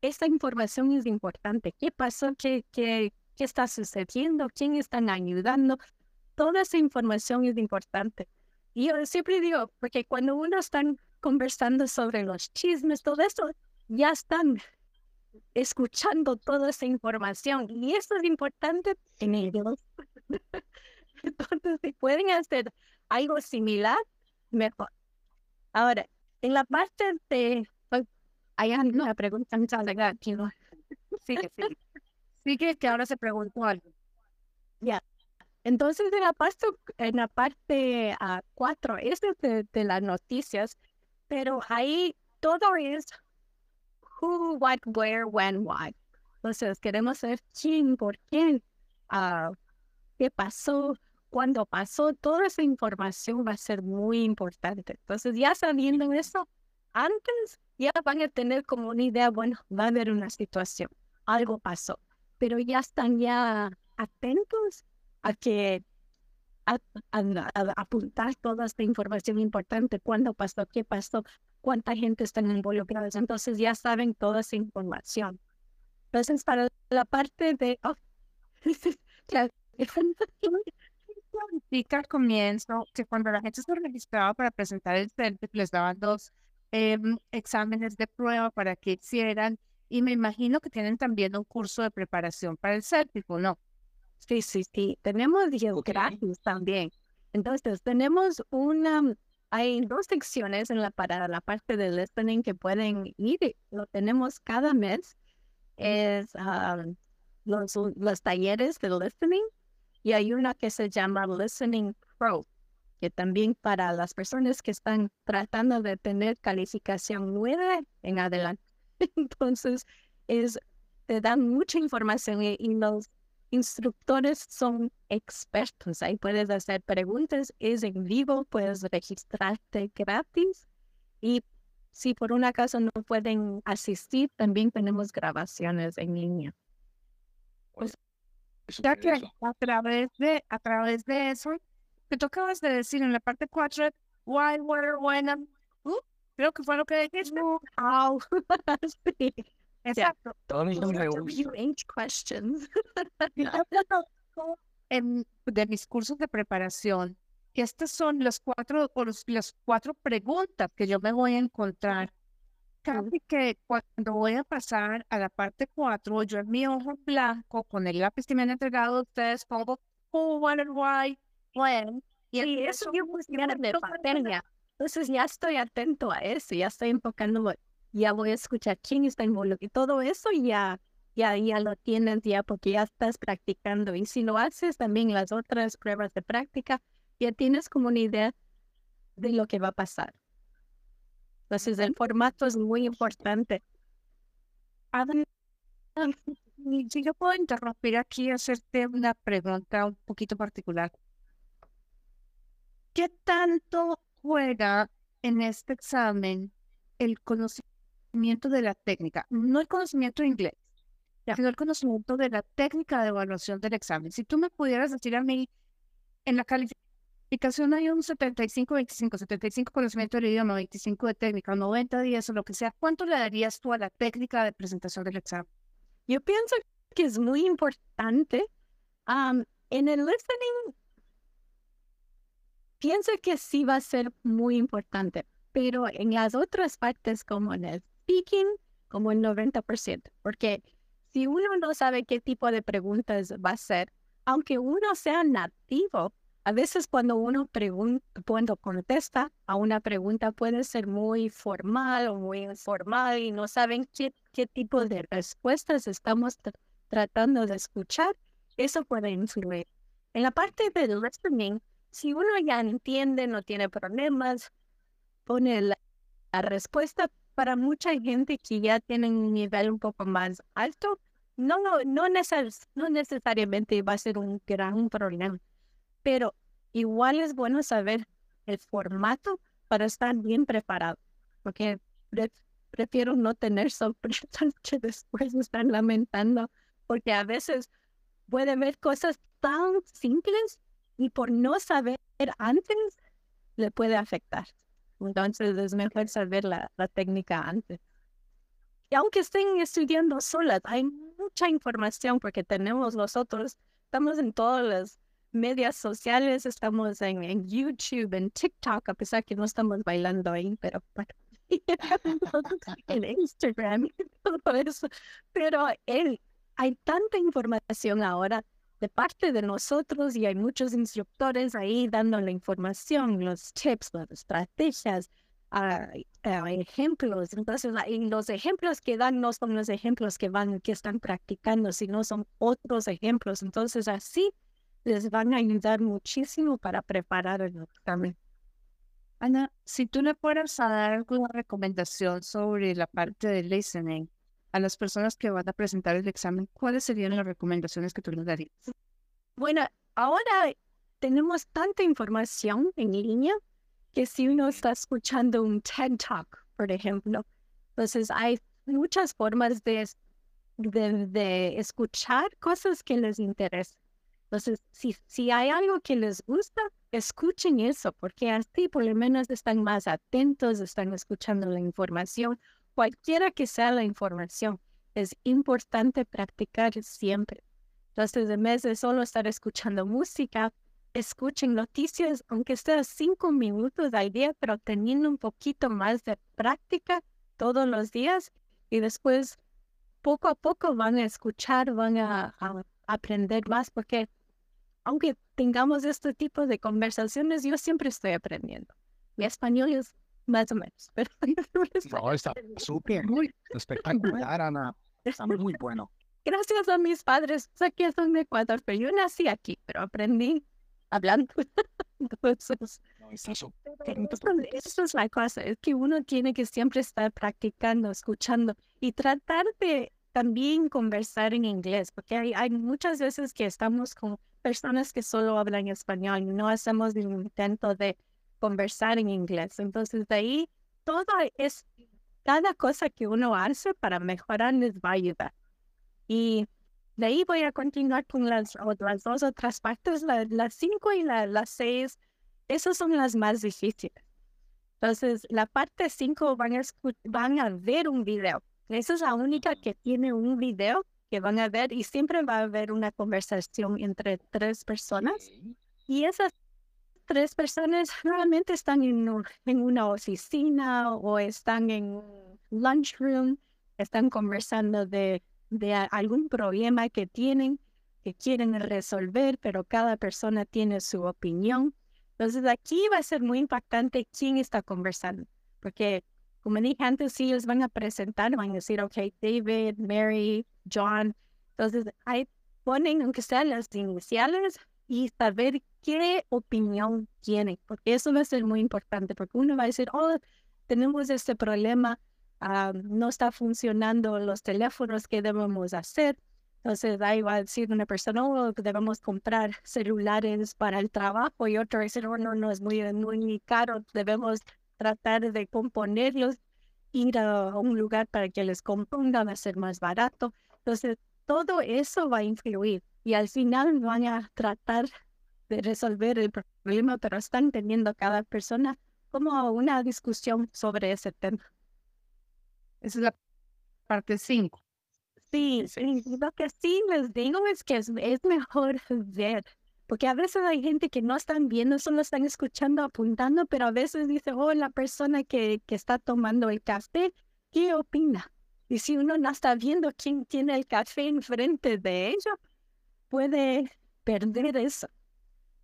esta información es importante. ¿Qué pasó? ¿Qué, qué, qué está sucediendo? ¿Quién están ayudando? Toda esa información es importante. Y yo siempre digo, porque cuando uno está conversando sobre los chismes, todo eso, ya están escuchando toda esa información. Y eso es importante en ellos. Entonces, si pueden hacer algo similar, mejor. Ahora, en la parte de... Hay una pregunta aquí. Sí, sí. Sí, que, ahora se preguntó algo. Ya. Entonces, en la parte, en la parte uh, cuatro, es de, de, las noticias, pero ahí todo es who, what, where, when, why. Entonces, queremos saber quién, por quién, uh, qué pasó, cuándo pasó. Toda esa información va a ser muy importante. Entonces, ya sabiendo eso, antes ya van a tener como una idea, bueno, va a haber una situación, algo pasó, pero ya están ya atentos a que a, apuntar toda esta información importante, cuándo pasó, qué pasó, cuánta gente está involucrada. Entonces ya saben toda esa información. Entonces, para la parte de... Oh, claro, al comienzo que cuando la gente se registraba para presentar el CELPIC, les daban dos em, exámenes de prueba para que hicieran y me imagino que tienen también un curso de preparación para el CELPIC, ¿o no? Sí, sí, sí. Tenemos gratis también. Entonces, tenemos una, hay dos secciones en la, para la parte de listening que pueden ir. Lo tenemos cada mes. Es los, los talleres de listening y hay una que se llama Listening Pro, que también para las personas que están tratando de tener calificación 9 en adelante. Entonces, es, te dan mucha información y los instructores son expertos. Ahí puedes hacer preguntas, es en vivo, puedes registrarte gratis y si por un acaso no pueden asistir, también tenemos grabaciones en línea. Pues, ya que a través de a través de eso que tú acabas de decir en la parte 4, why, where, when, uh, creo que fue lo que dijiste. How. sí. Exacto. questions. en, de mis cursos de preparación, que estas son los cuatro, o los, las cuatro preguntas que yo me voy a encontrar. Casi que cuando voy a pasar a la parte cuatro, yo en mi ojo blanco, con el lápiz que me han entregado ustedes, pongo who, what, why, when. Y eso yo pues de pandemia. Entonces ya estoy atento a eso, ya estoy enfocándome ya voy a escuchar quién está involucrado y todo eso ya, ya, ya lo tienes ya porque ya estás practicando y si lo haces también las otras pruebas de práctica, ya tienes como una idea de lo que va a pasar. Entonces el formato es muy importante. Si yo puedo interrumpir aquí y hacerte una pregunta un poquito particular. ¿Qué tanto juega en este examen el conocimiento? De la técnica, no el conocimiento de inglés, sino el conocimiento de la técnica de evaluación del examen. Si tú me pudieras decir a mí, en la calificación hay un 75-25, 75 conocimiento del idioma, 25 de técnica, 90 días o lo que sea, ¿cuánto le darías tú a la técnica de presentación del examen? Yo pienso que es muy importante. en el listening, pienso que sí va a ser muy importante, pero en las otras partes como en el speaking como el 90%, porque si uno no sabe qué tipo de preguntas va a hacer, aunque uno sea nativo, a veces cuando uno cuando contesta a una pregunta puede ser muy formal o muy informal y no saben qué, qué tipo de respuestas estamos tratando de escuchar, eso puede influir. En la parte del listening, si uno ya entiende, no tiene problemas, pone la respuesta, para mucha gente que ya tiene un nivel un poco más alto, no, no, neces no necesariamente va a ser un gran problema, pero igual es bueno saber el formato para estar bien preparado, porque prefiero no tener sorpresas que después están lamentando, porque a veces puede ver cosas tan simples y por no saber antes le puede afectar. Entonces es mejor saber la, la técnica antes. Y aunque estén estudiando solas, hay mucha información porque tenemos nosotros, estamos en todas las medias sociales, estamos en, en YouTube, en TikTok, a pesar que no estamos bailando ahí, pero en Instagram todo eso. Pero él, hay tanta información ahora de parte de nosotros y hay muchos instructores ahí dando la información, los tips, las estrategias, ejemplos. Entonces, los ejemplos que dan no son los ejemplos que van, que están practicando, sino son otros ejemplos. Entonces, así les van a ayudar muchísimo para preparar el examen. Ana, si tú le a dar alguna recomendación sobre la parte de listening a las personas que van a presentar el examen, ¿cuáles serían las recomendaciones que tú les darías? Bueno, ahora tenemos tanta información en línea que si uno está escuchando un TED Talk, por ejemplo, entonces hay muchas formas de, de, de escuchar cosas que les interesan. Entonces, si, si hay algo que les gusta, escuchen eso, porque así por lo menos están más atentos, están escuchando la información, cualquiera que sea la información. Es importante practicar siempre. Entonces, en vez de solo estar escuchando música, escuchen noticias, aunque sea cinco minutos al día, pero teniendo un poquito más de práctica todos los días y después poco a poco van a escuchar, van a aprender más, porque aunque tengamos este tipo de conversaciones, yo siempre estoy aprendiendo. Mi español es más o menos, pero no, está súper, espectacular, Ana. Está muy bueno. Gracias a mis padres, sé que son de Ecuador, pero yo nací aquí, pero aprendí hablando. Entonces, no, eso es la cosa, es que uno tiene que siempre estar practicando, escuchando y tratar de también conversar en inglés, porque hay, hay muchas veces que estamos con personas que solo hablan español y no hacemos el intento de conversar en inglés. Entonces, de ahí, todo es, cada cosa que uno hace para mejorar les va a ayudar. Y de ahí voy a continuar con las, otras dos otras partes, las cinco y las seis. Esas son las más difíciles. Entonces, la parte cinco van a, van a ver un video esa es la única que tiene un video que van a ver y siempre va a haber una conversación entre tres personas. Y esas tres personas realmente están en, en una oficina o están en un lunchroom, están conversando de, de algún problema que tienen, que quieren resolver, pero cada persona tiene su opinión. Entonces aquí va a ser muy impactante quién está conversando, porque como dije antes, sí, ellos van a presentar, van a decir, ok, David, Mary, John. Entonces, ahí ponen, aunque sean las iniciales, y saber qué opinión tienen, porque eso va a ser muy importante, porque uno va a decir, oh, tenemos este problema, ah, no está funcionando los teléfonos, ¿qué debemos hacer? Entonces ahí va a decir una persona, oh, debemos comprar celulares para el trabajo y otro va a decir, oh, no, no, es muy, muy caro, debemos tratar de componerlos, ir a un lugar para que les compongan, a ser más barato. Entonces, todo eso va a influir y al final van a tratar de resolver el problema, pero están teniendo cada persona como una discusión sobre ese tema. Esa es la parte 5. Sí, sí, lo que sí les digo es que es, es mejor ver porque a veces hay gente que no están viendo, solo están escuchando, apuntando, pero a veces dice, oh, la persona que, que está tomando el café, ¿qué opina? Y si uno no está viendo quién tiene el café enfrente de ella, puede perder eso.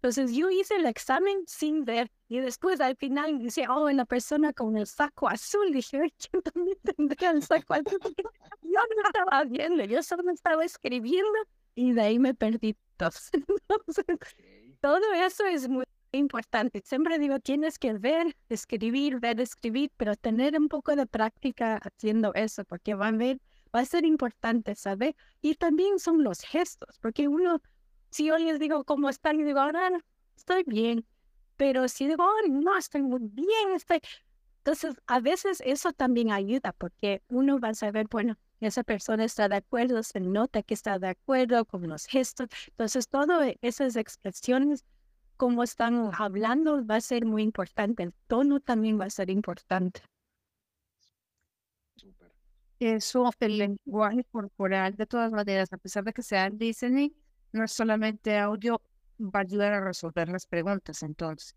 Entonces yo hice el examen sin ver y después al final dice, oh, la persona con el saco azul. Dije, yo también tendría el saco azul. yo no estaba viendo, yo solo estaba escribiendo y de ahí me perdí todo eso es muy importante. Siempre digo, tienes que ver, escribir, ver, escribir, pero tener un poco de práctica haciendo eso, porque va a ver, va a ser importante, ¿sabes? Y también son los gestos, porque uno, si yo les digo cómo están, y digo, ahora estoy bien, pero si digo, no, estoy muy bien, estoy... Entonces, a veces eso también ayuda, porque uno va a saber, bueno, esa persona está de acuerdo, se nota que está de acuerdo con los gestos. Entonces, todas esas expresiones, como están hablando, va a ser muy importante. El tono también va a ser importante. Eso, el lenguaje corporal, de todas maneras, a pesar de que sea listening, no es solamente audio, va a ayudar a resolver las preguntas, entonces.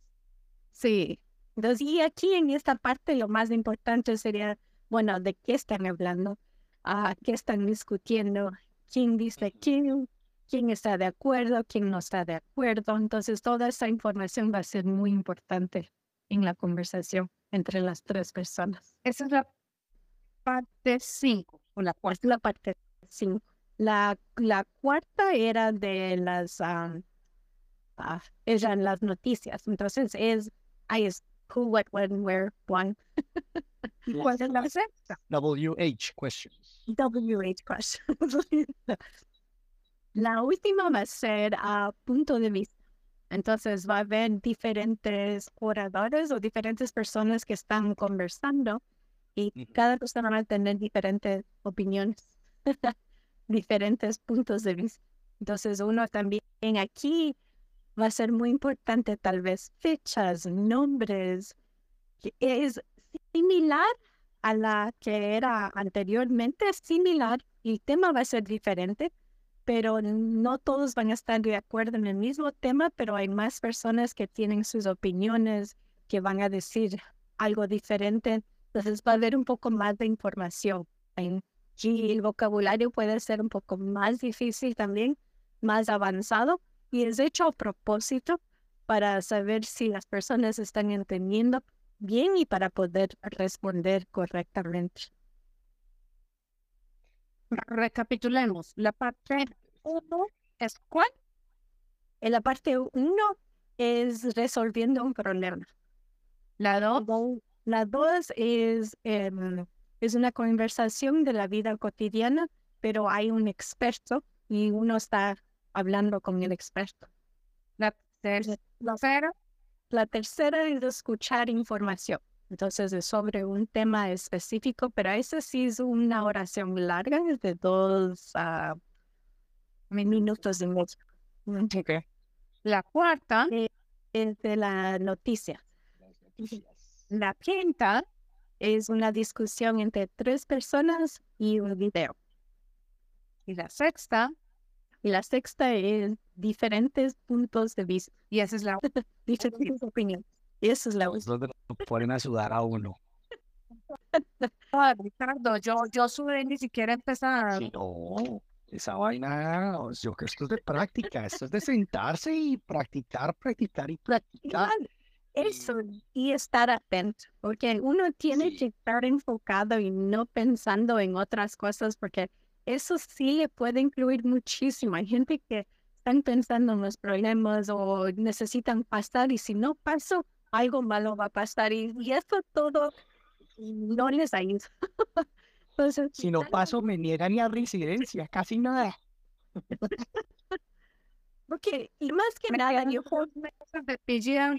Sí. Entonces, y aquí en esta parte lo más importante sería, bueno, de qué están hablando, a qué están discutiendo, quién dice quién, quién está de acuerdo, quién no está de acuerdo. Entonces, toda esa información va a ser muy importante en la conversación entre las tres personas. Esa es la parte 5 o la. La parte 5. La, la cuarta era de las, uh, eran las noticias. Entonces es, ahí es who, what, when, where, why. ¿Cuál es la sexta? WH questions. WH questions. la última va a ser a punto de vista. Entonces va a haber diferentes oradores o diferentes personas que están conversando y cada persona va a tener diferentes opiniones, diferentes puntos de vista. Entonces uno también aquí va a ser muy importante tal vez fechas, nombres, que es similar a la que era anteriormente, similar, el tema va a ser diferente, pero no todos van a estar de acuerdo en el mismo tema, pero hay más personas que tienen sus opiniones, que van a decir algo diferente entonces va a haber un poco más de información. Y el vocabulario puede ser un poco más difícil también, más avanzado. Y es hecho a propósito para saber si las personas están entendiendo bien y para poder responder correctamente. Recapitulemos. La parte 1 es cuál? En la parte 1 es resolviendo un problema. La 2 la dos es, em, es una conversación de la vida cotidiana, pero hay un experto y uno está hablando con el experto. La tercera, la tercera es escuchar información. Entonces es sobre un tema específico, pero esa sí es una oración larga, de dos uh, minutos y medio. La cuarta es de la noticia. La quinta es una discusión entre tres personas y un video. Y la sexta. Y la sexta es diferentes puntos de vista. Y esa es la diferentes opiniones. Y esa es la Es donde ponen a uno. Ah, Ricardo, yo, yo sudé ni siquiera empezar. no, esa vaina, yo creo que esto es de práctica, esto es de sentarse y practicar, practicar y practicar. Eso, y estar atento, porque uno tiene que estar enfocado y no pensando en otras cosas, porque eso sí le puede incluir muchísimo. Hay gente que están pensando en los problemas o necesitan pasar y si no paso, algo malo va a pasar y, eso todo no les ayuda. Entonces, si no paso, me niegan a residencia, casi nada. Porque, y más que nada, yo de PGA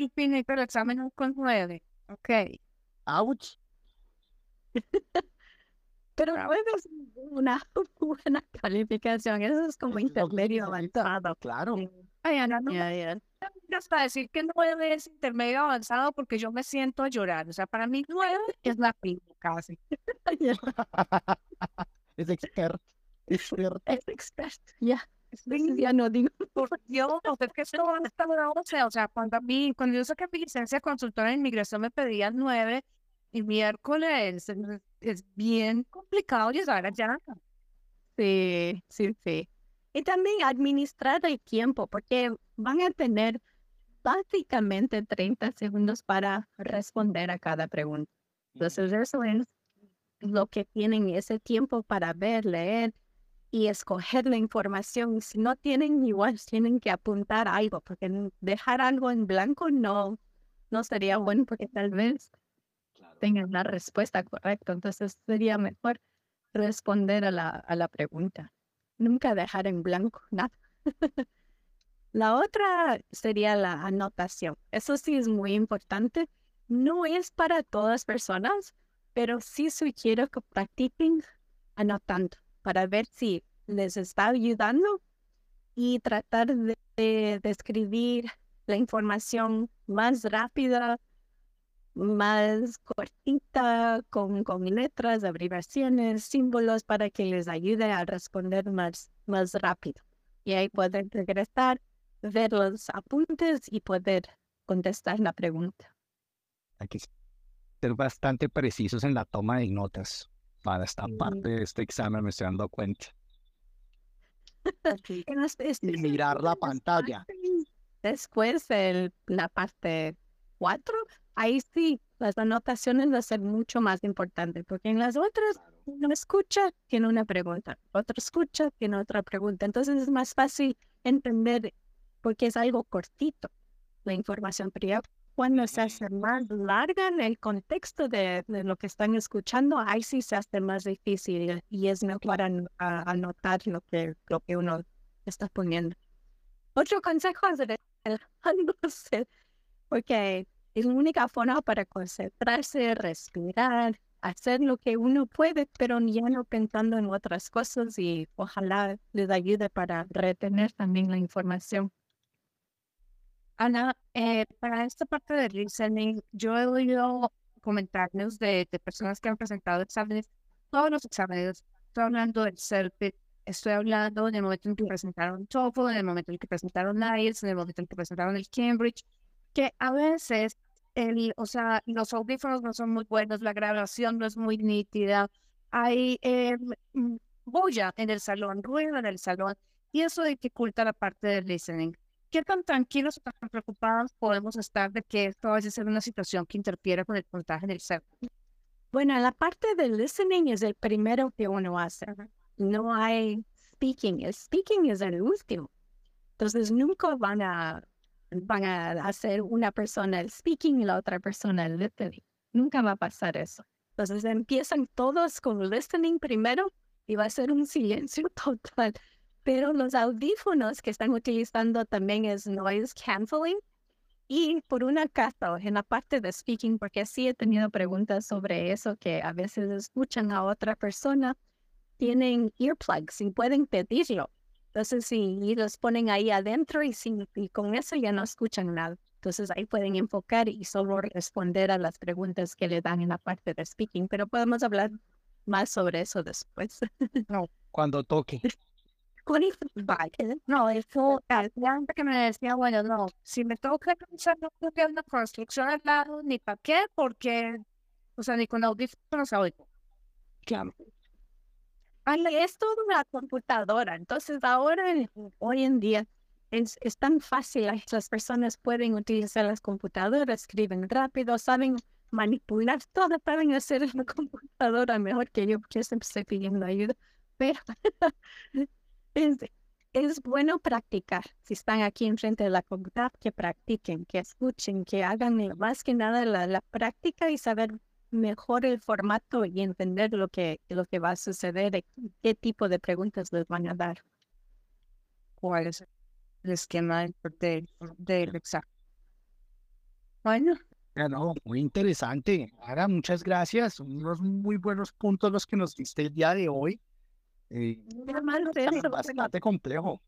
pero examen con nueve. Ok. Ouch. pero nueve es una buena calificación. Eso es como intermedio avanzado. Claro. Ay, Ana, no. Yeah, Hasta decir que nueve es intermedio avanzado porque yo me siento a llorar. O sea, para mí nueve es la pico casi. es experto. Es experto. Es experto, ya ya no digo, por Dios, es que esto va a 11, o sea, cuando a mí, cuando yo saqué mi licencia de consultora de inmigración me pedían nueve y miércoles es bien complicado llegar allá. Sí, sí, sí. Y también administrar el tiempo, porque van a tener básicamente 30 segundos para responder a cada pregunta. Entonces, eso es lo que tienen ese tiempo para ver, leer y escoger la información. Si no tienen igual, tienen que apuntar algo, porque dejar algo en blanco no, no sería bueno, porque tal vez tengan la respuesta correcta. Entonces sería mejor responder a la, a la pregunta. Nunca dejar en blanco nada. la otra sería la anotación. Eso sí es muy importante. No es para todas personas, pero sí sugiero que practiquen anotando para ver si les está ayudando y tratar de, describir la información más rápida, más cortita, con, con letras, abreviaciones, símbolos para que les ayude a responder más, más rápido. Y ahí pueden regresar, ver los apuntes y poder contestar la pregunta. Hay que ser bastante precisos en la toma de notas para esta parte de este examen, me estoy dando cuenta. y mirar la pantalla. Después, el, la parte 4, ahí sí, las anotaciones van a ser mucho más importantes, porque en las otras uno escucha, tiene una pregunta, otro escucha, tiene otra pregunta. Entonces es más fácil entender porque es algo cortito la información, pero cuando se hace más larga en el contexto de, lo que están escuchando, ahí sí se hace más difícil y es mejor anotar lo que, lo que uno está poniendo. Otro consejo es relajándose, porque es la única forma para concentrarse, respirar, hacer lo que uno puede, pero ya no pensando en otras cosas y ojalá les ayude para retener también la información. Ana, eh, para esta parte del listening, yo he oído comentarios de, personas que han presentado exámenes, todos los exámenes. Estoy hablando del CERPIT, estoy hablando del momento en que presentaron TOEFL, en el momento en que presentaron IELTS, en el momento en que presentaron el Cambridge, que a veces, el, o sea, los audífonos no son muy buenos, la grabación no es muy nítida, hay eh, bulla en el salón, ruido en el salón, y eso dificulta la parte del listening. ¿Qué tan tranquilos o tan preocupados podemos estar de que esto vaya a ser una situación que interfiera con el puntaje en el CEP? Bueno, la parte del listening es el primero que uno hace. No hay speaking. El speaking es el último. Entonces, nunca van a, van a hacer una persona el speaking y la otra persona el listening. Nunca va a pasar eso. Entonces, empiezan todos con listening primero y va a ser un silencio total pero los audífonos que están utilizando también es noise canceling. Y por una caso, en la parte de speaking, porque sí he tenido preguntas sobre eso, que a veces escuchan a otra persona, tienen earplugs y pueden pedirlo. Entonces, si los ponen ahí adentro y, y con eso ya no escuchan nada. Entonces, ahí pueden enfocar y solo responder a las preguntas que le dan en la parte de speaking. Pero podemos hablar más sobre eso después. No, cuando toque. No, eso, antes que me decía, bueno, no, si me toca pensar no que una construcción al lado, ni para qué, porque, o sea, ni con audífonos oigo. Claro. Es toda una computadora, entonces ahora, hoy en día, es, es tan fácil, las personas pueden utilizar las computadoras, escriben rápido, saben manipular todo, saben hacer la computadora mejor que yo, porque siempre estoy pidiendo ayuda, pero es, es bueno practicar. Si están aquí enfrente de la computadora, que practiquen, que escuchen, que hagan más que nada la, la, práctica y saber mejor el formato y entender lo que, lo que va a suceder, qué tipo de preguntas les van a dar. ¿Cuál es el esquema del, del examen? Bueno. Bueno, muy interesante. Ahora, muchas gracias. Unos muy buenos puntos los que nos diste el día de hoy. Eh, es bastante complejo.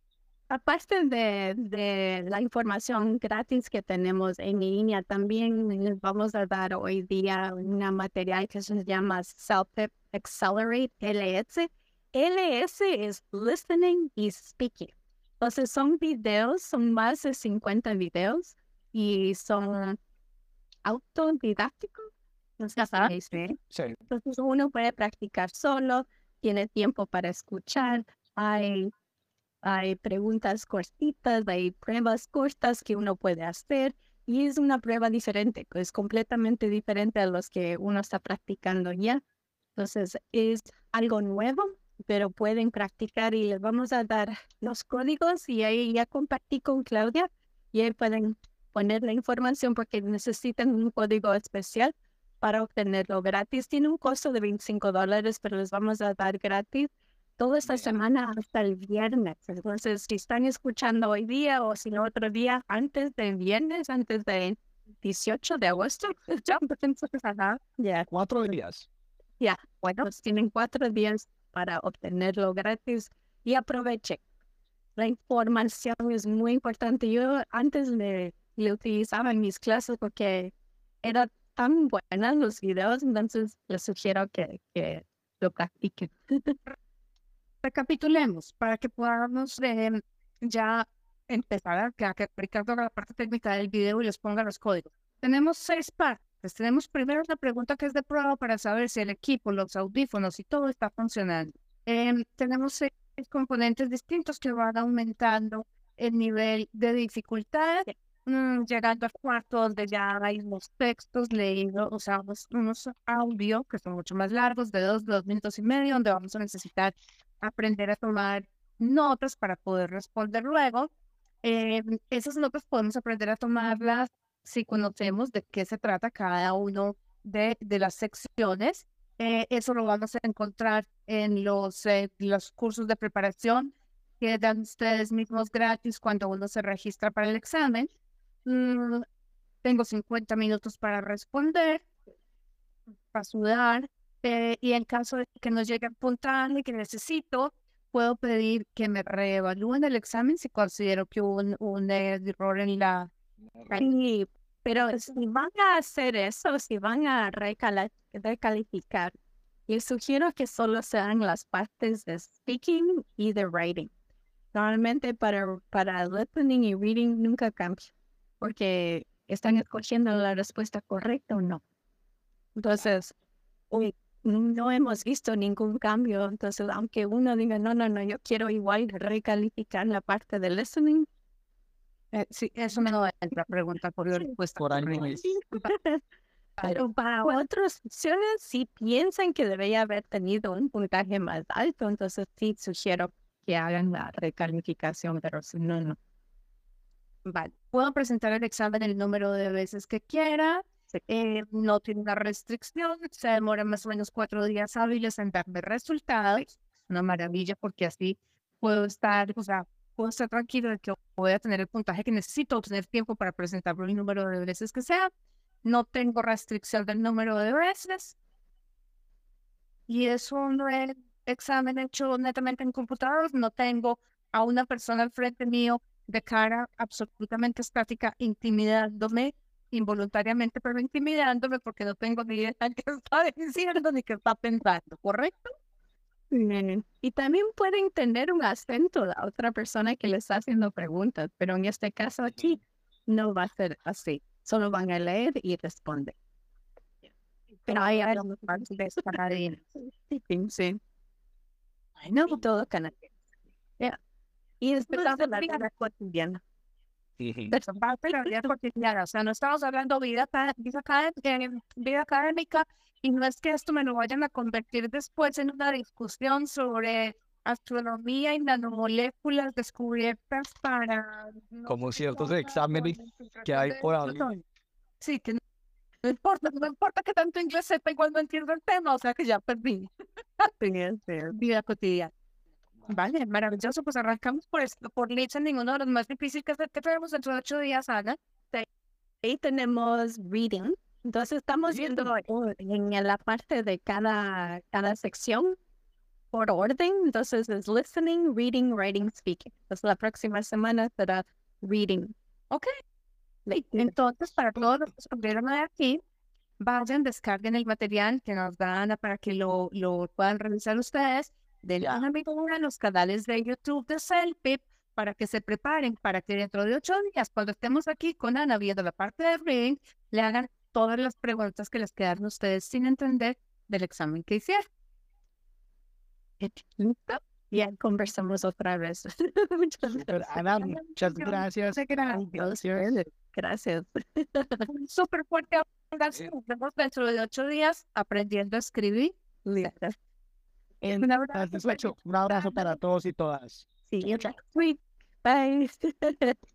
Aparte de, de, la información gratis que tenemos en línea, también les vamos a dar hoy día un material que se llama Self Accelerate LS. LS es Listening y Speaking. Entonces son videos, son más de 50 videos y son autodidácticos. Entonces uno puede practicar solo tiene tiempo para escuchar, hay, hay preguntas cortitas, hay pruebas cortas que uno puede hacer y es una prueba diferente, es completamente diferente a los que uno está practicando ya. Entonces es algo nuevo, pero pueden practicar y les vamos a dar los códigos y ahí ya compartí con Claudia y ahí pueden poner la información porque necesitan un código especial para obtenerlo gratis. Tiene un costo de 25 dólares, pero les vamos a dar gratis toda esta semana hasta el viernes. Entonces, si están escuchando hoy día o si no otro día antes del viernes, antes del 18 de agosto, ya cuatro días. Ya, bueno, pues tienen cuatro días para obtenerlo gratis y aproveche. La información es muy importante. Yo antes le, le utilizaba en mis clases porque era tan buena los videos, entonces les sugiero que, que lo practiquen. Recapitulemos para que podamos eh, ya empezar a que Ricardo la parte técnica del video y les ponga los códigos. Tenemos seis partes. Tenemos primero la pregunta que es de prueba para saber si el equipo, los audífonos y todo está funcionando. Em, tenemos seis componentes distintos que van aumentando el nivel de dificultad, mm, llegando al cuarto donde ya hay los textos leídos, sea, unos, unos audio que son mucho más largos, de dos, dos minutos y medio, donde vamos a necesitar aprender a tomar notas para poder responder luego. Eh, esas notas podemos aprender a tomarlas si conocemos de qué se trata cada uno de, de las secciones. Eh, eso lo vamos a encontrar en los, eh, los cursos de preparación que dan ustedes mismos gratis cuando uno se registra para el examen. Mm, tengo 50 minutos para responder, para sudar, y en caso de que no llegue a puntual y que necesito, puedo pedir que me reevalúen el examen si considero que hubo un, error en la... Sí, pero si van a hacer eso, si van a recalificar, les sugiero que solo sean las partes de speaking y de writing. Normalmente para, para listening y reading nunca cambia, porque están escogiendo la respuesta correcta o no. Entonces, no hemos visto ningún cambio. Entonces, aunque uno diga, no, no, no, yo quiero igual recalificar la parte de listening. Eh, sí, eso me lo entra pregunta por la respuesta. Por Pero para otras opciones, si piensan que debería haber tenido un puntaje más alto, entonces sí sugiero que hagan la recalificación, pero si no, no. Vale. Puedo presentar el examen el número de veces que quiera. Eh, no tiene una restricción, se demora más o menos cuatro días hábiles en darme resultados. Es una maravilla porque así puedo estar, o sea, puedo estar tranquilo de que voy a tener el puntaje que necesito, tener tiempo para presentarlo el número de veces que sea. No tengo restricción del número de veces. Y es un examen hecho netamente en computador. No tengo a una persona al frente mío de cara absolutamente estática intimidándome involuntariamente, pero intimidándome porque no tengo ni idea de qué está diciendo ni qué está pensando, ¿correcto? Y también pueden tener un acento la otra persona que les está haciendo preguntas, pero en este caso aquí no va a ser así. Solo van a leer y responder. Pero hay algo más de Sí. Ay, no, todo canadiense. Y después de la vida cotidiana. parte de la vida cotidiana. O sea, no estamos hablando de vida, vida, vida académica y no es que esto me lo vayan a convertir después en una discusión sobre astronomía y nanomoléculas descubiertas para... Como ciertos exámenes que hay por ahí. Sí, que no importa, no importa que tanto inglés sepa, igual no entiendo el tema, o sea que ya perdí. vida cotidiana. Vale, maravilloso. Pues arrancamos por esto, por listening, uno de los más difíciles que, que tenemos dentro de ocho días, Ana. Ahí tenemos reading. Entonces estamos viendo en la parte de cada, cada sección por orden. Entonces es listening, reading, writing, speaking. Entonces la próxima semana será reading. Ok. Entonces, para todos los que estuvieron aquí, vayan, descarguen el material que nos dan para que lo, lo puedan revisar ustedes amigo a los canales de YouTube de Selpip para que se preparen para que dentro de ocho días, cuando estemos aquí con Ana viendo la parte de Ring, le hagan todas las preguntas que les quedaron ustedes sin entender del examen que hicieron. Ya conversamos otra vez. muchas gracias. muchas gracias. Gracias. Gracias. Súper fuerte Nos vemos dentro de ocho días aprendiendo a escribir. Un abrazo, un abrazo para todos y todas. Sí, Bye.